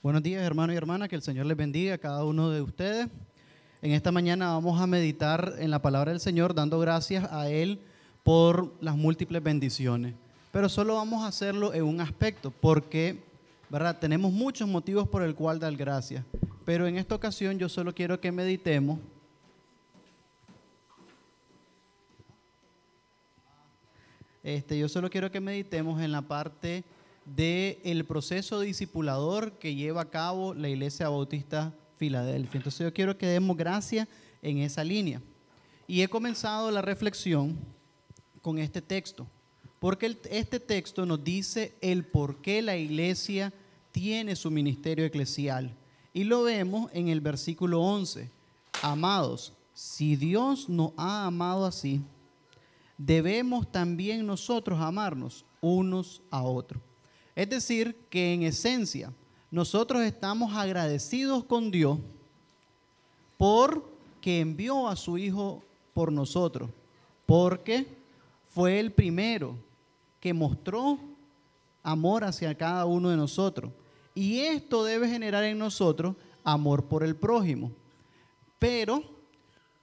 Buenos días, hermanos y hermanas, que el Señor les bendiga a cada uno de ustedes. En esta mañana vamos a meditar en la palabra del Señor, dando gracias a Él por las múltiples bendiciones. Pero solo vamos a hacerlo en un aspecto, porque ¿verdad? tenemos muchos motivos por el cual dar gracias. Pero en esta ocasión yo solo quiero que meditemos Este, yo solo quiero que meditemos en la parte del proceso discipulador que lleva a cabo la Iglesia Bautista Filadelfia. Entonces yo quiero que demos gracias en esa línea. Y he comenzado la reflexión con este texto, porque este texto nos dice el por qué la iglesia tiene su ministerio eclesial. Y lo vemos en el versículo 11. Amados, si Dios nos ha amado así, debemos también nosotros amarnos unos a otros. Es decir, que en esencia nosotros estamos agradecidos con Dios por que envió a su Hijo por nosotros, porque fue el primero que mostró amor hacia cada uno de nosotros. Y esto debe generar en nosotros amor por el prójimo. Pero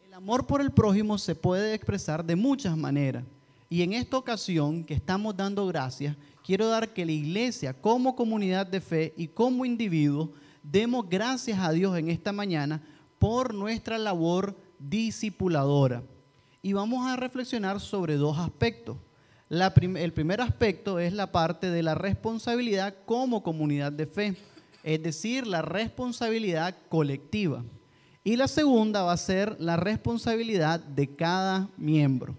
el amor por el prójimo se puede expresar de muchas maneras. Y en esta ocasión que estamos dando gracias, quiero dar que la iglesia como comunidad de fe y como individuo demos gracias a Dios en esta mañana por nuestra labor discipuladora. Y vamos a reflexionar sobre dos aspectos. el primer aspecto es la parte de la responsabilidad como comunidad de fe, es decir, la responsabilidad colectiva. Y la segunda va a ser la responsabilidad de cada miembro.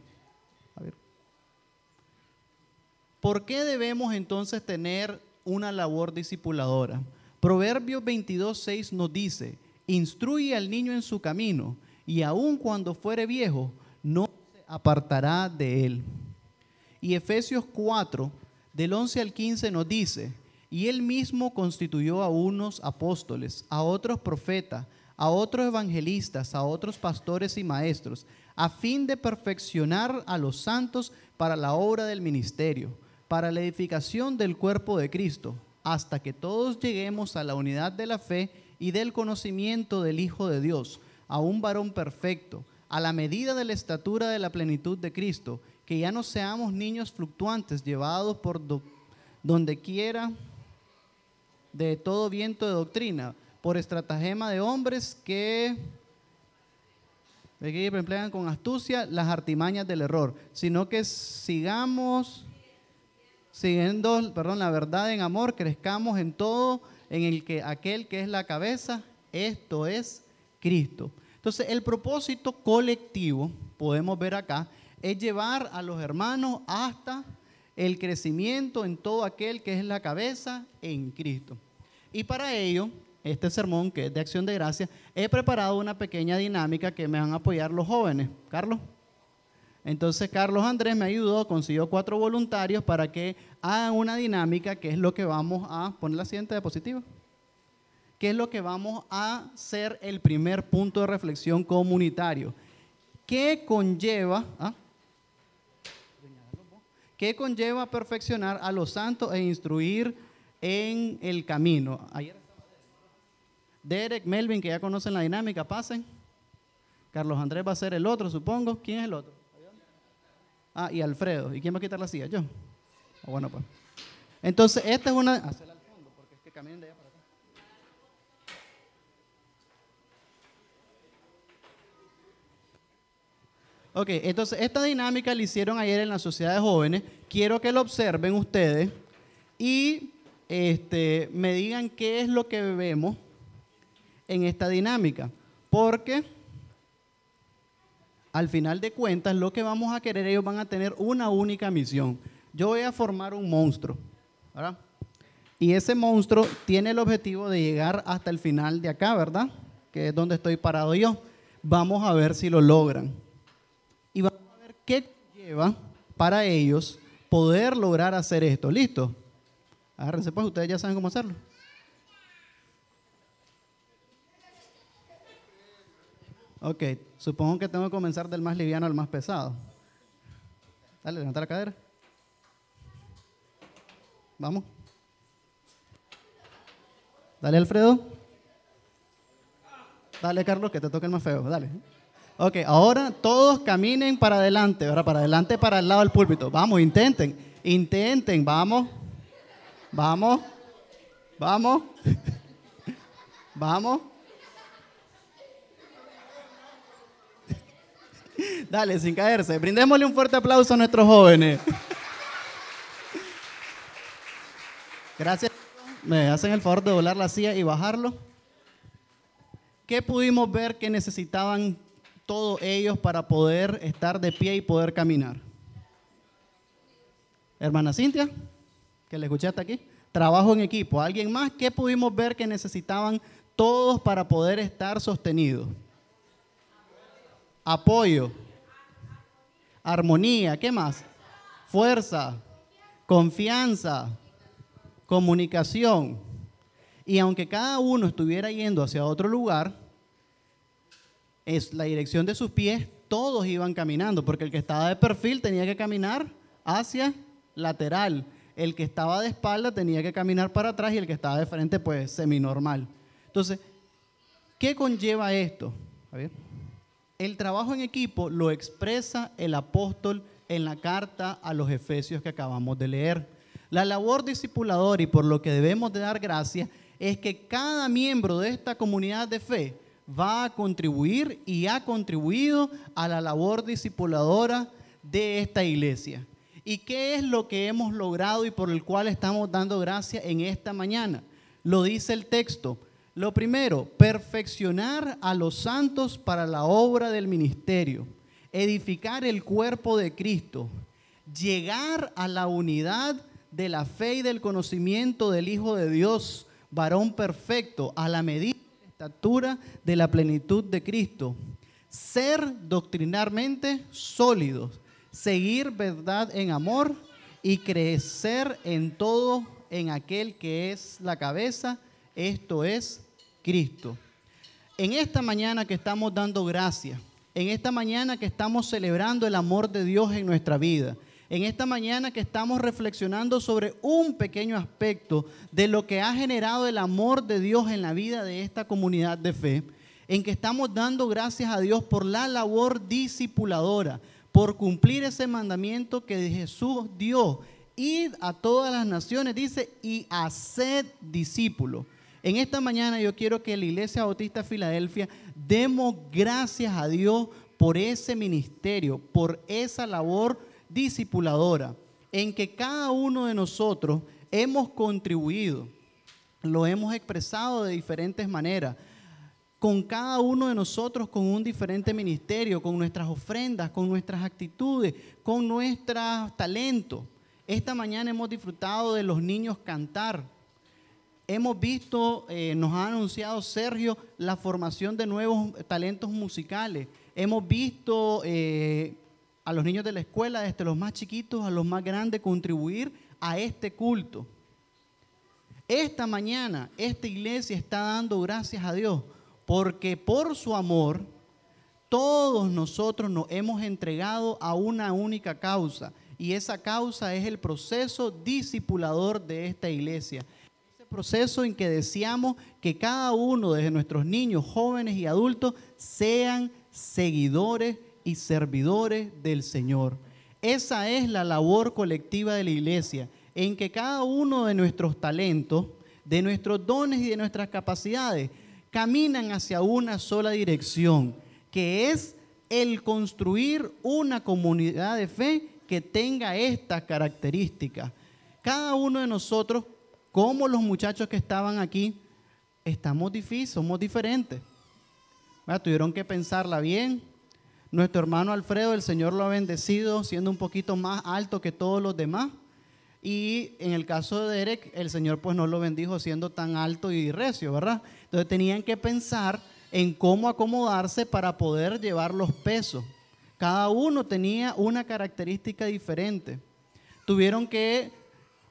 ¿Por qué debemos entonces tener una labor discipuladora? Proverbios 22.6 nos dice, instruye al niño en su camino y aun cuando fuere viejo, no se apartará de él. Y Efesios 4, del 11 al 15 nos dice, y él mismo constituyó a unos apóstoles, a otros profetas, a otros evangelistas, a otros pastores y maestros, a fin de perfeccionar a los santos para la obra del ministerio para la edificación del cuerpo de Cristo, hasta que todos lleguemos a la unidad de la fe y del conocimiento del Hijo de Dios, a un varón perfecto, a la medida de la estatura de la plenitud de Cristo, que ya no seamos niños fluctuantes llevados por donde quiera de todo viento de doctrina, por estratagema de hombres que emplean con astucia las artimañas del error, sino que sigamos siguiendo, perdón, la verdad en amor, crezcamos en todo, en el que aquel que es la cabeza, esto es Cristo. Entonces, el propósito colectivo, podemos ver acá, es llevar a los hermanos hasta el crecimiento en todo aquel que es la cabeza en Cristo. Y para ello, este sermón, que es de acción de gracia, he preparado una pequeña dinámica que me van a apoyar los jóvenes. Carlos. Entonces Carlos Andrés me ayudó, consiguió cuatro voluntarios para que hagan una dinámica, que es lo que vamos a poner la siguiente diapositiva, que es lo que vamos a ser el primer punto de reflexión comunitario. ¿Qué conlleva, ah? ¿qué conlleva perfeccionar a los santos e instruir en el camino? Derek, Melvin, que ya conocen la dinámica, pasen. Carlos Andrés va a ser el otro, supongo. ¿Quién es el otro? Ah, y Alfredo. ¿Y quién va a quitar la silla? Yo. Ah, bueno, pues. Entonces, esta es una. Hacerla al fondo, porque es que caminen de allá para acá. Ok, entonces esta dinámica la hicieron ayer en la Sociedad de Jóvenes. Quiero que lo observen ustedes y este, me digan qué es lo que vemos en esta dinámica. Porque al final de cuentas, lo que vamos a querer, ellos van a tener una única misión. Yo voy a formar un monstruo, ¿verdad? Y ese monstruo tiene el objetivo de llegar hasta el final de acá, ¿verdad? Que es donde estoy parado yo. Vamos a ver si lo logran. Y vamos a ver qué lleva para ellos poder lograr hacer esto. ¿Listo? Agárrense pues, ustedes ya saben cómo hacerlo. Ok, supongo que tengo que comenzar del más liviano al más pesado. Dale, levanta la cadera. Vamos. Dale, Alfredo. Dale, Carlos, que te toque el más feo. Dale. Ok, ahora todos caminen para adelante, ¿verdad? Para adelante, para el lado del púlpito. Vamos, intenten. Intenten, vamos. Vamos. Vamos. Vamos. Dale, sin caerse. Brindémosle un fuerte aplauso a nuestros jóvenes. Gracias. Me hacen el favor de doblar la silla y bajarlo. ¿Qué pudimos ver que necesitaban todos ellos para poder estar de pie y poder caminar? Hermana Cintia, que le escuché hasta aquí. Trabajo en equipo. ¿Alguien más? ¿Qué pudimos ver que necesitaban todos para poder estar sostenidos? Apoyo. Armonía. ¿Qué más? Fuerza. Confianza comunicación. Y aunque cada uno estuviera yendo hacia otro lugar, es la dirección de sus pies, todos iban caminando, porque el que estaba de perfil tenía que caminar hacia lateral, el que estaba de espalda tenía que caminar para atrás y el que estaba de frente pues seminormal. Entonces, ¿qué conlleva esto? El trabajo en equipo lo expresa el apóstol en la carta a los Efesios que acabamos de leer. La labor discipuladora y por lo que debemos de dar gracias es que cada miembro de esta comunidad de fe va a contribuir y ha contribuido a la labor discipuladora de esta iglesia. ¿Y qué es lo que hemos logrado y por el cual estamos dando gracias en esta mañana? Lo dice el texto. Lo primero, perfeccionar a los santos para la obra del ministerio, edificar el cuerpo de Cristo, llegar a la unidad de la fe y del conocimiento del Hijo de Dios, varón perfecto, a la medida de la estatura de la plenitud de Cristo. Ser doctrinarmente sólidos, seguir verdad en amor y crecer en todo en aquel que es la cabeza, esto es Cristo. En esta mañana que estamos dando gracias, en esta mañana que estamos celebrando el amor de Dios en nuestra vida, en esta mañana que estamos reflexionando sobre un pequeño aspecto de lo que ha generado el amor de Dios en la vida de esta comunidad de fe, en que estamos dando gracias a Dios por la labor discipuladora, por cumplir ese mandamiento que Jesús dio, id a todas las naciones, dice, y haced discípulos. En esta mañana yo quiero que la Iglesia Bautista Filadelfia demos gracias a Dios por ese ministerio, por esa labor discipuladora en que cada uno de nosotros hemos contribuido, lo hemos expresado de diferentes maneras, con cada uno de nosotros con un diferente ministerio, con nuestras ofrendas, con nuestras actitudes, con nuestros talentos. Esta mañana hemos disfrutado de los niños cantar. Hemos visto, eh, nos ha anunciado Sergio, la formación de nuevos talentos musicales. Hemos visto eh, a los niños de la escuela, desde los más chiquitos a los más grandes, contribuir a este culto. Esta mañana, esta iglesia está dando gracias a Dios porque por su amor, todos nosotros nos hemos entregado a una única causa y esa causa es el proceso discipulador de esta iglesia. Proceso en que deseamos que cada uno de nuestros niños, jóvenes y adultos sean seguidores y servidores del Señor. Esa es la labor colectiva de la iglesia, en que cada uno de nuestros talentos, de nuestros dones y de nuestras capacidades caminan hacia una sola dirección, que es el construir una comunidad de fe que tenga estas características. Cada uno de nosotros, como los muchachos que estaban aquí, estamos difíciles, somos diferentes. Tuvieron que pensarla bien, nuestro hermano Alfredo, el Señor lo ha bendecido siendo un poquito más alto que todos los demás. Y en el caso de Derek, el Señor pues no lo bendijo siendo tan alto y recio, ¿verdad? Entonces tenían que pensar en cómo acomodarse para poder llevar los pesos. Cada uno tenía una característica diferente. Tuvieron que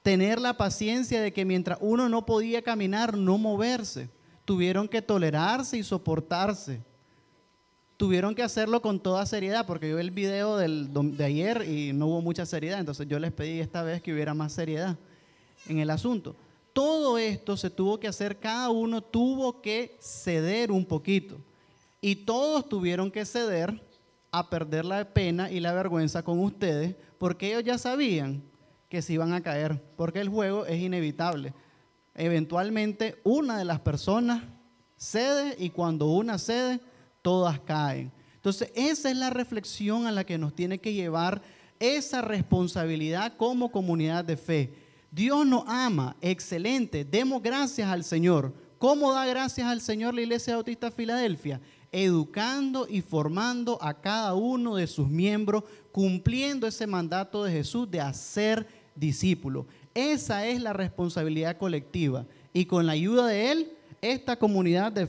tener la paciencia de que mientras uno no podía caminar, no moverse. Tuvieron que tolerarse y soportarse tuvieron que hacerlo con toda seriedad, porque yo vi el video del, de ayer y no hubo mucha seriedad, entonces yo les pedí esta vez que hubiera más seriedad en el asunto. todo esto se tuvo que hacer, cada uno tuvo que ceder un poquito. Y todos tuvieron que ceder a perder la pena y la vergüenza con ustedes, porque ellos ya sabían que se iban a caer, porque el juego es inevitable. Eventualmente una de las personas cede y cuando una cede, todas caen. Entonces, esa es la reflexión a la que nos tiene que llevar esa responsabilidad como comunidad de fe. Dios nos ama, excelente, demos gracias al Señor. ¿Cómo da gracias al Señor la Iglesia Bautista Filadelfia? educando y formando a cada uno de sus miembros, cumpliendo ese mandato de Jesús de hacer discípulos. Esa es la responsabilidad colectiva. Y con la ayuda de Él, esta comunidad de,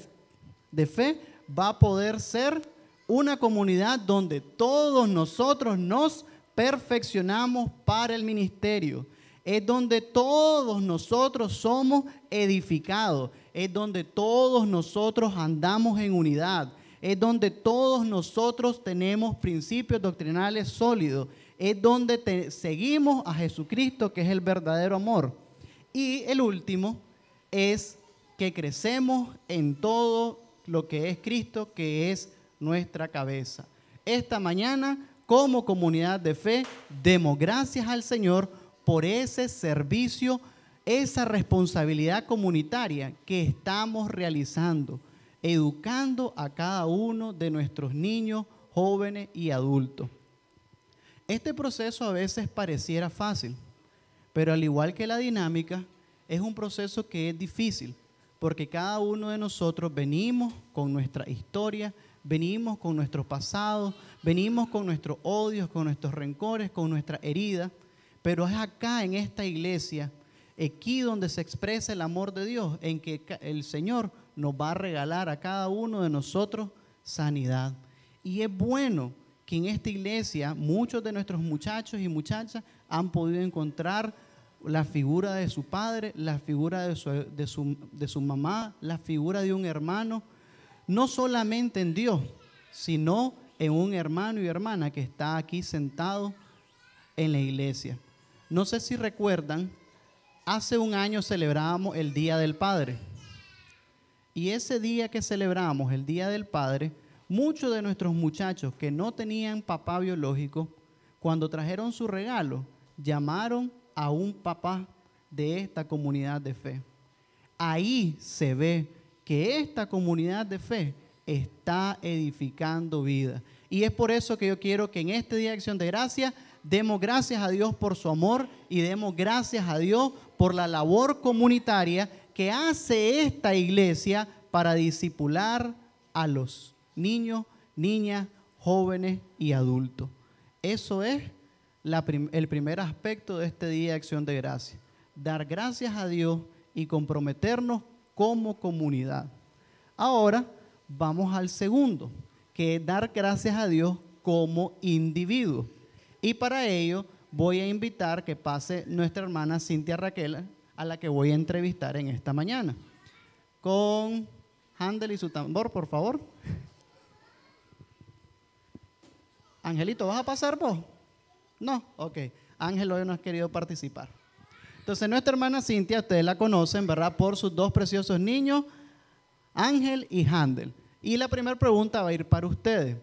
de fe va a poder ser una comunidad donde todos nosotros nos perfeccionamos para el ministerio. Es donde todos nosotros somos edificados es donde todos nosotros andamos en unidad, es donde todos nosotros tenemos principios doctrinales sólidos, es donde seguimos a Jesucristo, que es el verdadero amor. Y el último es que crecemos en todo lo que es Cristo, que es nuestra cabeza. Esta mañana, como comunidad de fe, demos gracias al Señor por ese servicio esa responsabilidad comunitaria que estamos realizando, educando a cada uno de nuestros niños, jóvenes y adultos. Este proceso a veces pareciera fácil, pero al igual que la dinámica, es un proceso que es difícil, porque cada uno de nosotros venimos con nuestra historia, venimos con nuestro pasado, venimos con nuestros odios, con nuestros rencores, con nuestra herida, pero es acá en esta iglesia aquí donde se expresa el amor de Dios, en que el Señor nos va a regalar a cada uno de nosotros sanidad. Y es bueno que en esta iglesia muchos de nuestros muchachos y muchachas han podido encontrar la figura de su padre, la figura de su, de su, de su mamá, la figura de un hermano, no solamente en Dios, sino en un hermano y hermana que está aquí sentado en la iglesia. No sé si recuerdan Hace un año celebramos el Día del Padre. Y ese día que celebramos, el Día del Padre, muchos de nuestros muchachos que no tenían papá biológico, cuando trajeron su regalo, llamaron a un papá de esta comunidad de fe. Ahí se ve que esta comunidad de fe está edificando vida. Y es por eso que yo quiero que en este Día de Acción de Gracia demos gracias a Dios por su amor y demos gracias a Dios por la labor comunitaria que hace esta iglesia para disipular a los niños, niñas, jóvenes y adultos. Eso es el primer aspecto de este día de acción de gracia. Dar gracias a Dios y comprometernos como comunidad. Ahora vamos al segundo, que es dar gracias a Dios como individuo. Y para ello voy a invitar que pase nuestra hermana Cintia Raquel, a la que voy a entrevistar en esta mañana. Con Handel y su tambor, por favor. Angelito, ¿vas a pasar vos? No, ok. Ángel hoy no ha querido participar. Entonces, nuestra hermana Cintia, ustedes la conocen, ¿verdad? Por sus dos preciosos niños, Ángel y Handel. Y la primera pregunta va a ir para ustedes.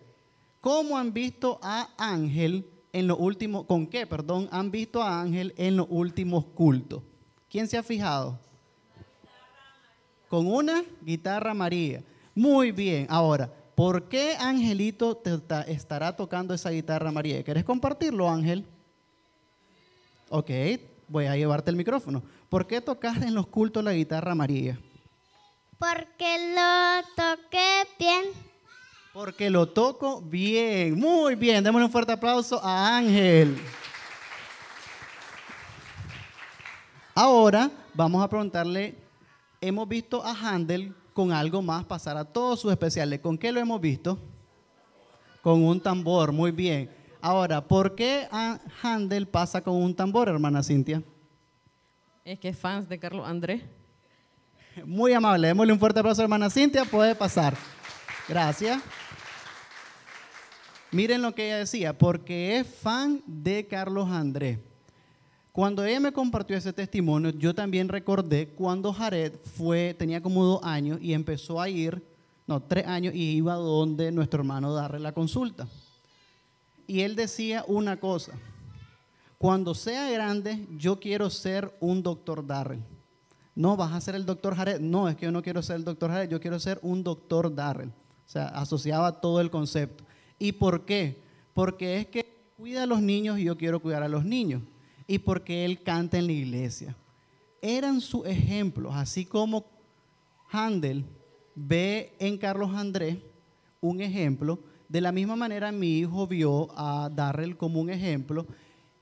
¿Cómo han visto a Ángel en los últimos, con qué, perdón, han visto a Ángel en los últimos cultos? ¿Quién se ha fijado? Con una guitarra María. Muy bien. Ahora, ¿por qué Angelito te estará tocando esa guitarra María? ¿Quieres compartirlo, Ángel? Ok, voy a llevarte el micrófono. ¿Por qué tocas en los cultos la guitarra María? Porque lo toqué bien porque lo toco bien. Muy bien. Démosle un fuerte aplauso a Ángel. Ahora vamos a preguntarle, hemos visto a Handel con algo más pasar a todos sus especiales. ¿Con qué lo hemos visto? Con un tambor, muy bien. Ahora, ¿por qué Handel pasa con un tambor, hermana Cintia? Es que es fans de Carlos Andrés. Muy amable, démosle un fuerte aplauso a hermana Cintia, puede pasar. Gracias. Miren lo que ella decía, porque es fan de Carlos Andrés. Cuando ella me compartió ese testimonio, yo también recordé cuando Jared tenía como dos años y empezó a ir, no, tres años, y iba donde nuestro hermano darle la consulta. Y él decía una cosa, cuando sea grande, yo quiero ser un doctor Darrell. No, vas a ser el doctor Jared. No, es que yo no quiero ser el doctor Jared, yo quiero ser un doctor Darrell. O sea, asociaba todo el concepto. ¿Y por qué? Porque es que cuida a los niños y yo quiero cuidar a los niños y porque él canta en la iglesia. Eran sus ejemplos, así como Handel ve en Carlos Andrés un ejemplo, de la misma manera mi hijo vio a Darrell como un ejemplo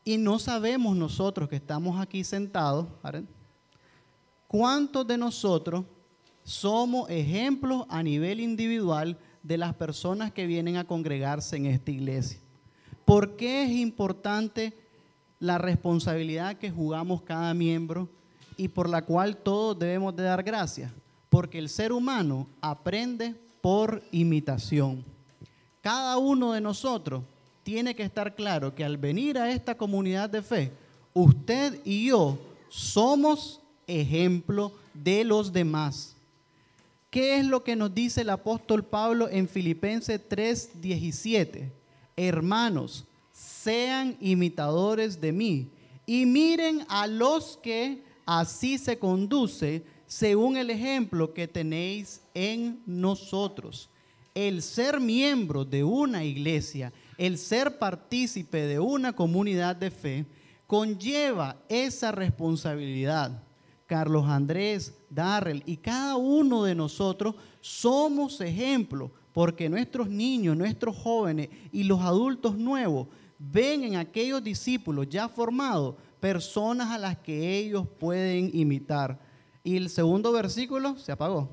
y no sabemos nosotros que estamos aquí sentados, ¿cuántos de nosotros somos ejemplos a nivel individual de las personas que vienen a congregarse en esta iglesia? ¿Por qué es importante la responsabilidad que jugamos cada miembro y por la cual todos debemos de dar gracias, porque el ser humano aprende por imitación. Cada uno de nosotros tiene que estar claro que al venir a esta comunidad de fe, usted y yo somos ejemplo de los demás. ¿Qué es lo que nos dice el apóstol Pablo en Filipenses 3:17? Hermanos, sean imitadores de mí y miren a los que así se conduce según el ejemplo que tenéis en nosotros. El ser miembro de una iglesia, el ser partícipe de una comunidad de fe, conlleva esa responsabilidad. Carlos Andrés, Darrell y cada uno de nosotros somos ejemplo porque nuestros niños, nuestros jóvenes y los adultos nuevos ven en aquellos discípulos ya formados personas a las que ellos pueden imitar. Y el segundo versículo se apagó.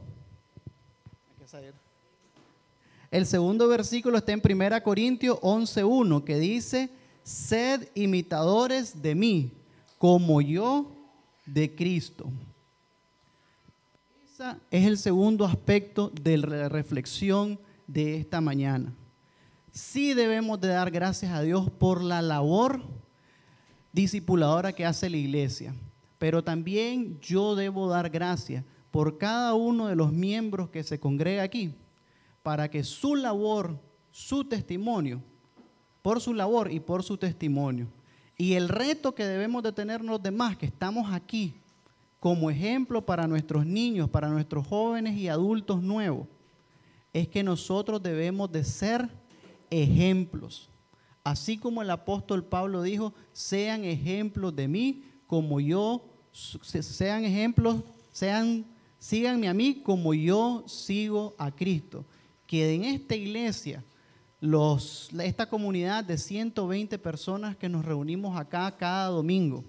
El segundo versículo está en 1 Corintios 11.1 que dice, sed imitadores de mí, como yo de Cristo. Ese es el segundo aspecto de la reflexión de esta mañana sí debemos de dar gracias a Dios por la labor discipuladora que hace la iglesia. Pero también yo debo dar gracias por cada uno de los miembros que se congrega aquí, para que su labor, su testimonio, por su labor y por su testimonio, y el reto que debemos de tener los demás que estamos aquí como ejemplo para nuestros niños, para nuestros jóvenes y adultos nuevos, es que nosotros debemos de ser ejemplos. Así como el apóstol Pablo dijo, sean ejemplos de mí como yo, sean ejemplos, sean, síganme a mí como yo sigo a Cristo. Que en esta iglesia, los, esta comunidad de 120 personas que nos reunimos acá cada domingo,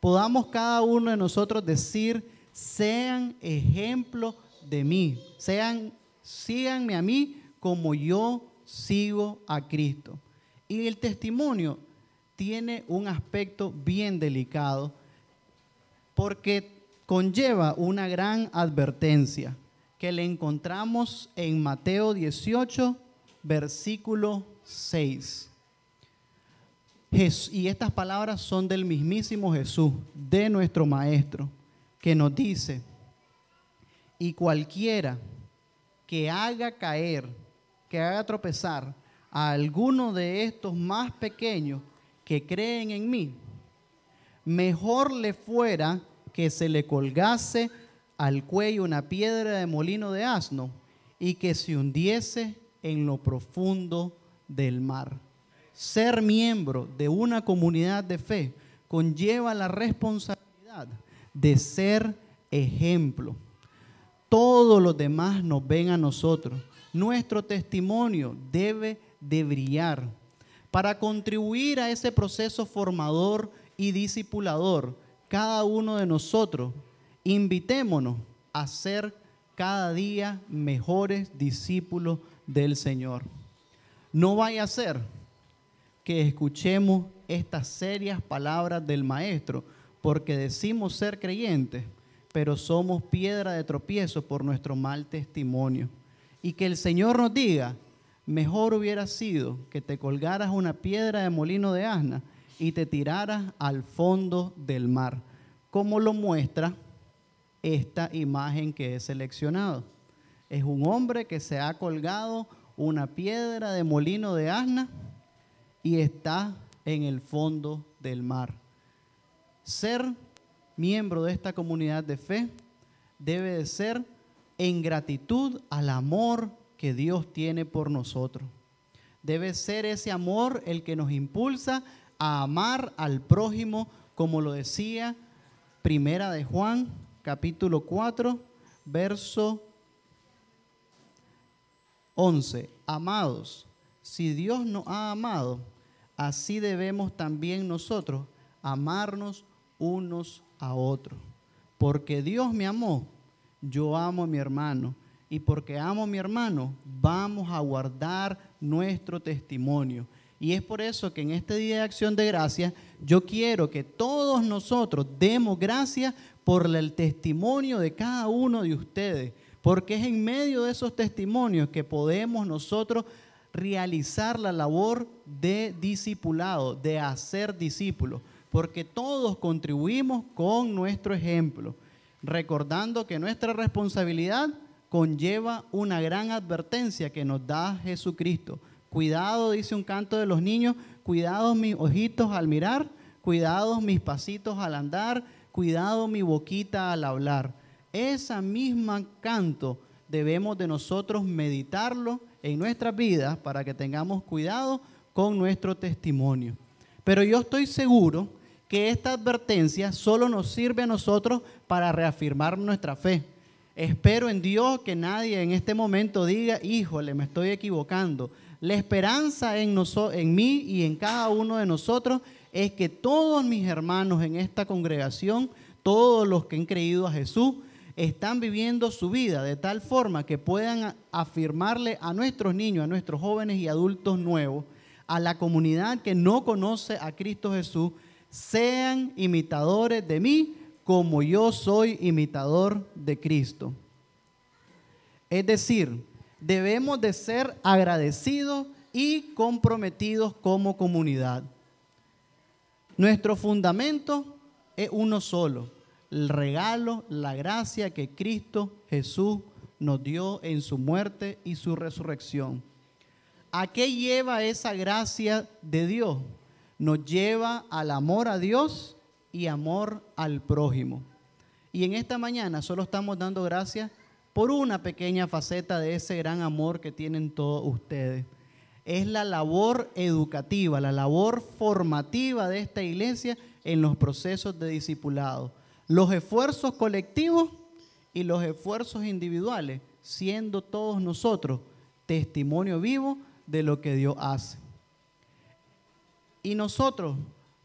podamos cada uno de nosotros decir, sean ejemplos de mí, sean, síganme a mí como yo sigo a Cristo. Y el testimonio tiene un aspecto bien delicado porque conlleva una gran advertencia que le encontramos en Mateo 18, versículo 6. Y estas palabras son del mismísimo Jesús, de nuestro Maestro, que nos dice, y cualquiera que haga caer que haga tropezar a alguno de estos más pequeños que creen en mí, mejor le fuera que se le colgase al cuello una piedra de molino de asno y que se hundiese en lo profundo del mar. Ser miembro de una comunidad de fe conlleva la responsabilidad de ser ejemplo. Todos los demás nos ven a nosotros nuestro testimonio debe de brillar para contribuir a ese proceso formador y discipulador. Cada uno de nosotros invitémonos a ser cada día mejores discípulos del Señor. No vaya a ser que escuchemos estas serias palabras del Maestro, porque decimos ser creyentes, pero somos piedra de tropiezo por nuestro mal testimonio y que el Señor nos diga, mejor hubiera sido que te colgaras una piedra de molino de asna y te tiraras al fondo del mar, como lo muestra esta imagen que he seleccionado. Es un hombre que se ha colgado una piedra de molino de asna y está en el fondo del mar. Ser miembro de esta comunidad de fe debe de ser en gratitud al amor que Dios tiene por nosotros. Debe ser ese amor el que nos impulsa a amar al prójimo, como lo decía Primera de Juan, capítulo 4, verso 11. Amados, si Dios nos ha amado, así debemos también nosotros amarnos unos a otros. Porque Dios me amó, yo amo a mi hermano. Y porque amo a mi hermano, vamos a guardar nuestro testimonio. Y es por eso que en este día de acción de gracia, yo quiero que todos nosotros demos gracias por el testimonio de cada uno de ustedes. Porque es en medio de esos testimonios que podemos nosotros realizar la labor de discipulado, de hacer discípulos porque todos contribuimos con nuestro ejemplo, recordando que nuestra responsabilidad conlleva una gran advertencia que nos da Jesucristo. Cuidado, dice un canto de los niños, cuidado mis ojitos al mirar, cuidado mis pasitos al andar, cuidado mi boquita al hablar. Esa misma canto debemos de nosotros meditarlo en nuestras vidas para que tengamos cuidado con nuestro testimonio. Pero yo estoy seguro que esta advertencia solo nos sirve a nosotros para reafirmar nuestra fe. Espero en Dios que nadie en este momento diga, híjole, me estoy equivocando. La esperanza en, en mí y en cada uno de nosotros es que todos mis hermanos en esta congregación, todos los que han creído a Jesús, están viviendo su vida de tal forma que puedan afirmarle a nuestros niños, a nuestros jóvenes y adultos nuevos, a la comunidad que no conoce a Cristo Jesús, sean imitadores de mí como yo soy imitador de Cristo. Es decir, debemos de ser agradecidos y comprometidos como comunidad. Nuestro fundamento es uno solo, el regalo, la gracia que Cristo Jesús nos dio en su muerte y su resurrección. ¿A qué lleva esa gracia de Dios? Nos lleva al amor a Dios y amor al prójimo. Y en esta mañana solo estamos dando gracias por una pequeña faceta de ese gran amor que tienen todos ustedes. Es la labor educativa, la labor formativa de esta iglesia en los procesos de discipulado. Los esfuerzos colectivos y los esfuerzos individuales, siendo todos nosotros testimonio vivo de lo que Dios hace. Y nosotros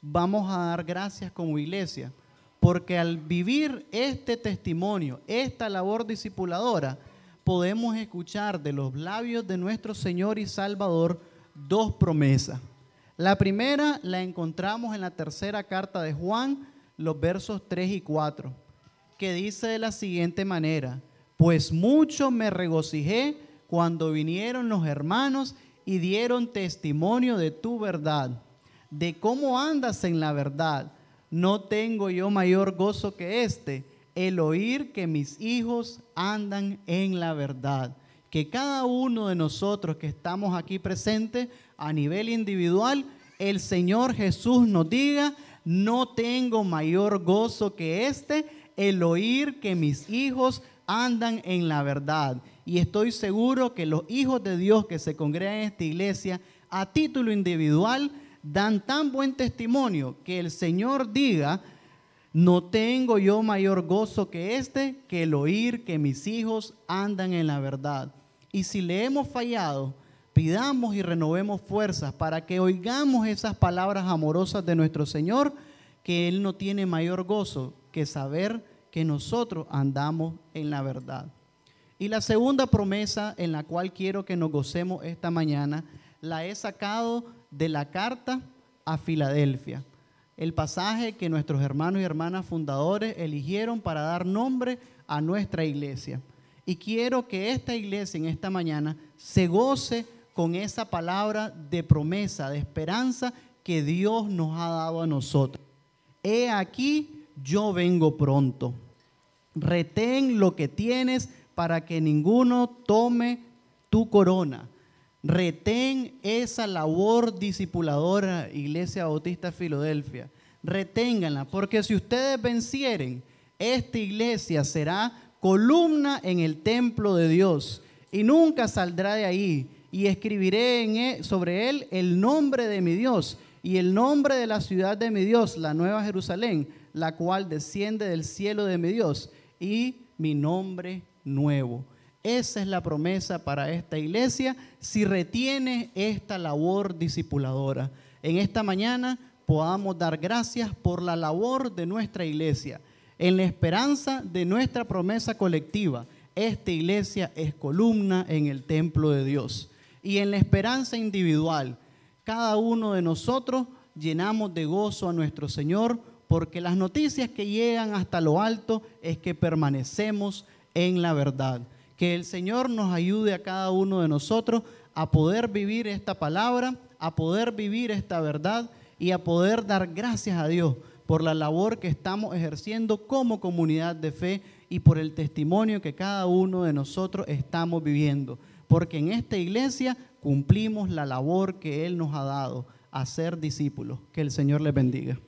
vamos a dar gracias como iglesia, porque al vivir este testimonio, esta labor discipuladora, podemos escuchar de los labios de nuestro Señor y Salvador dos promesas. La primera la encontramos en la tercera carta de Juan, los versos 3 y 4, que dice de la siguiente manera, pues mucho me regocijé cuando vinieron los hermanos y dieron testimonio de tu verdad de cómo andas en la verdad. No tengo yo mayor gozo que este, el oír que mis hijos andan en la verdad. Que cada uno de nosotros que estamos aquí presentes a nivel individual, el Señor Jesús nos diga, no tengo mayor gozo que este, el oír que mis hijos andan en la verdad. Y estoy seguro que los hijos de Dios que se congregan en esta iglesia, a título individual, dan tan buen testimonio que el Señor diga, no tengo yo mayor gozo que este, que el oír que mis hijos andan en la verdad. Y si le hemos fallado, pidamos y renovemos fuerzas para que oigamos esas palabras amorosas de nuestro Señor, que Él no tiene mayor gozo que saber que nosotros andamos en la verdad. Y la segunda promesa en la cual quiero que nos gocemos esta mañana, la he sacado de la carta a Filadelfia, el pasaje que nuestros hermanos y hermanas fundadores eligieron para dar nombre a nuestra iglesia. Y quiero que esta iglesia en esta mañana se goce con esa palabra de promesa, de esperanza que Dios nos ha dado a nosotros. He aquí, yo vengo pronto. Retén lo que tienes para que ninguno tome tu corona. Retén esa labor discipuladora, Iglesia Bautista Filadelfia. Reténganla, porque si ustedes vencieren, esta iglesia será columna en el templo de Dios y nunca saldrá de ahí. Y escribiré en él- sobre él el nombre de mi Dios y el nombre de la ciudad de mi Dios, la nueva Jerusalén, la cual desciende del cielo de mi Dios, y mi nombre nuevo. Esa es la promesa para esta iglesia si retiene esta labor discipuladora. En esta mañana podamos dar gracias por la labor de nuestra iglesia, en la esperanza de nuestra promesa colectiva. Esta iglesia es columna en el templo de Dios. Y en la esperanza individual, cada uno de nosotros llenamos de gozo a nuestro Señor porque las noticias que llegan hasta lo alto es que permanecemos en la verdad. Que el Señor nos ayude a cada uno de nosotros a poder vivir esta palabra, a poder vivir esta verdad y a poder dar gracias a Dios por la labor que estamos ejerciendo como comunidad de fe y por el testimonio que cada uno de nosotros estamos viviendo. Porque en esta iglesia cumplimos la labor que Él nos ha dado, a ser discípulos. Que el Señor les bendiga.